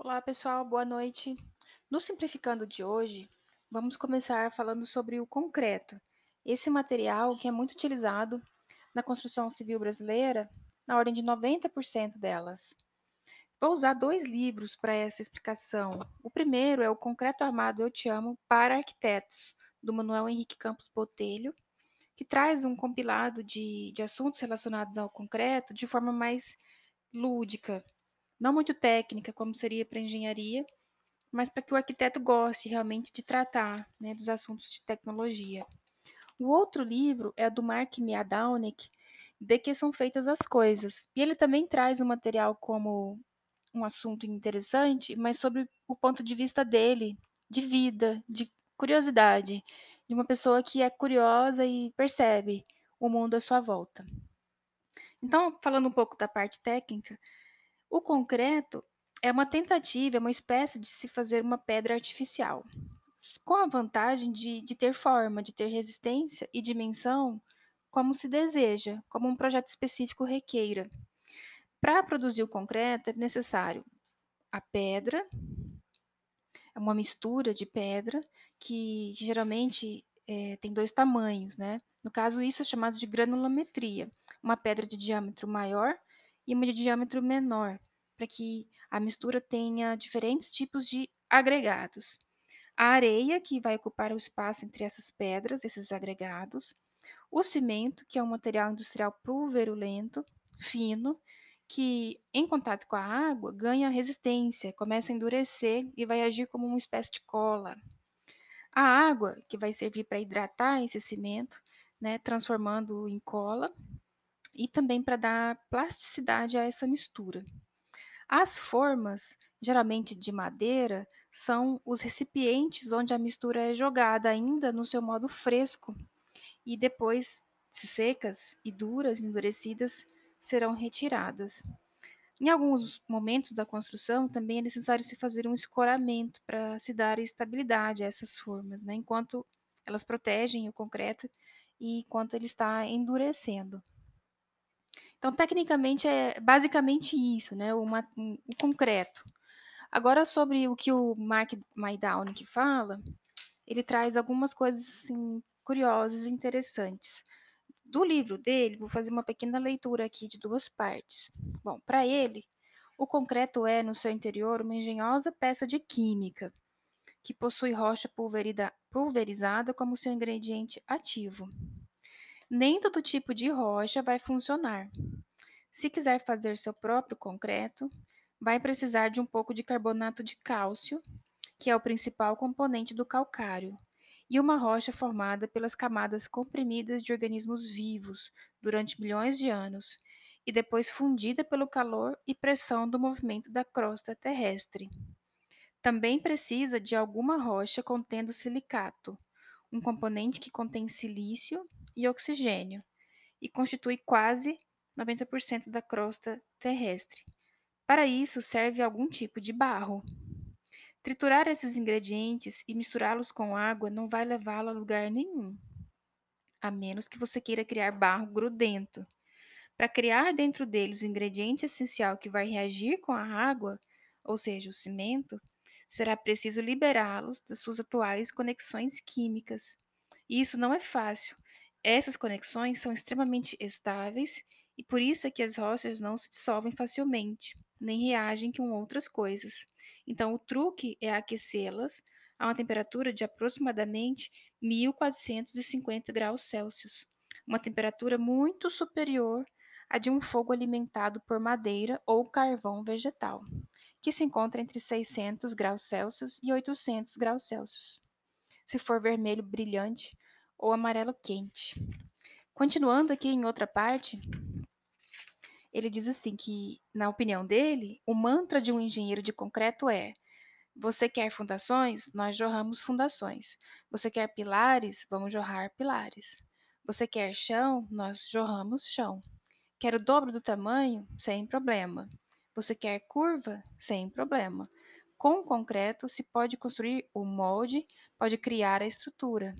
Olá, pessoal, boa noite. No Simplificando de hoje, vamos começar falando sobre o concreto. Esse material que é muito utilizado na construção civil brasileira, na ordem de 90% delas. Vou usar dois livros para essa explicação. O primeiro é o Concreto Armado Eu Te Amo para Arquitetos, do Manuel Henrique Campos Botelho, que traz um compilado de, de assuntos relacionados ao concreto de forma mais lúdica, não muito técnica, como seria para engenharia, mas para que o arquiteto goste realmente de tratar né, dos assuntos de tecnologia. O outro livro é do Mark Miadownik, De Que São Feitas as Coisas. E ele também traz o material como um assunto interessante, mas sobre o ponto de vista dele, de vida, de curiosidade, de uma pessoa que é curiosa e percebe o mundo à sua volta. Então, falando um pouco da parte técnica, o concreto é uma tentativa, é uma espécie de se fazer uma pedra artificial, com a vantagem de, de ter forma, de ter resistência e dimensão como se deseja, como um projeto específico requeira. Para produzir o concreto é necessário a pedra, é uma mistura de pedra que, geralmente é, tem dois tamanhos, né? No caso, isso é chamado de granulometria, uma pedra de diâmetro maior e uma de diâmetro menor, para que a mistura tenha diferentes tipos de agregados. A areia, que vai ocupar o espaço entre essas pedras, esses agregados. O cimento, que é um material industrial pulverulento, fino, que em contato com a água ganha resistência, começa a endurecer e vai agir como uma espécie de cola. A água, que vai servir para hidratar esse cimento, né, transformando-o em cola, e também para dar plasticidade a essa mistura. As formas, geralmente de madeira, são os recipientes onde a mistura é jogada ainda no seu modo fresco e depois, se secas e duras, endurecidas, serão retiradas. Em alguns momentos da construção, também é necessário se fazer um escoramento para se dar estabilidade a essas formas, né, enquanto elas protegem o concreto e enquanto ele está endurecendo. Então, tecnicamente, é basicamente isso, né, uma, um, um concreto. Agora, sobre o que o Mark Maidown fala, ele traz algumas coisas assim, curiosas e interessantes. Do livro dele, vou fazer uma pequena leitura aqui de duas partes. Bom, para ele, o concreto é, no seu interior, uma engenhosa peça de química, que possui rocha pulverizada como seu ingrediente ativo. Nem todo tipo de rocha vai funcionar. Se quiser fazer seu próprio concreto, vai precisar de um pouco de carbonato de cálcio, que é o principal componente do calcário, e uma rocha formada pelas camadas comprimidas de organismos vivos durante milhões de anos, e depois fundida pelo calor e pressão do movimento da crosta terrestre. Também precisa de alguma rocha contendo silicato, um componente que contém silício e oxigênio, e constitui quase 90% da crosta terrestre. Para isso, serve algum tipo de barro. Triturar esses ingredientes e misturá-los com água não vai levá-lo a lugar nenhum, a menos que você queira criar barro grudento. Para criar dentro deles o ingrediente essencial que vai reagir com a água, ou seja, o cimento, será preciso liberá-los das suas atuais conexões químicas. E isso não é fácil. Essas conexões são extremamente estáveis e por isso é que as rochas não se dissolvem facilmente, nem reagem com outras coisas. Então, o truque é aquecê-las a uma temperatura de aproximadamente 1450 graus Celsius, uma temperatura muito superior à de um fogo alimentado por madeira ou carvão vegetal, que se encontra entre 600 graus Celsius e 800 graus Celsius, se for vermelho brilhante ou amarelo quente. Continuando aqui em outra parte, ele diz assim que, na opinião dele, o mantra de um engenheiro de concreto é: você quer fundações? Nós jorramos fundações. Você quer pilares? Vamos jorrar pilares. Você quer chão? Nós jorramos chão. Quer o dobro do tamanho? Sem problema. Você quer curva? Sem problema. Com concreto se pode construir o molde, pode criar a estrutura.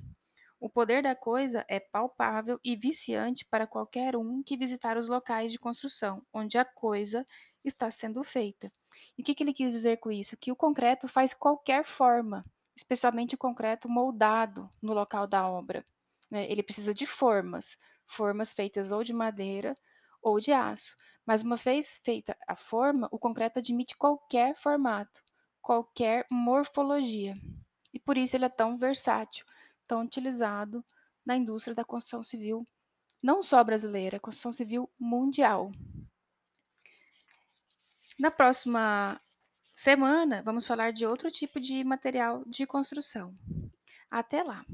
O poder da coisa é palpável e viciante para qualquer um que visitar os locais de construção, onde a coisa está sendo feita. E o que, que ele quis dizer com isso? Que o concreto faz qualquer forma, especialmente o concreto moldado no local da obra. Né? Ele precisa de formas, formas feitas ou de madeira ou de aço. Mas uma vez feita a forma, o concreto admite qualquer formato, qualquer morfologia. E por isso ele é tão versátil, tão utilizado na indústria da construção civil, não só brasileira, construção civil mundial. Na próxima semana, vamos falar de outro tipo de material de construção. Até lá!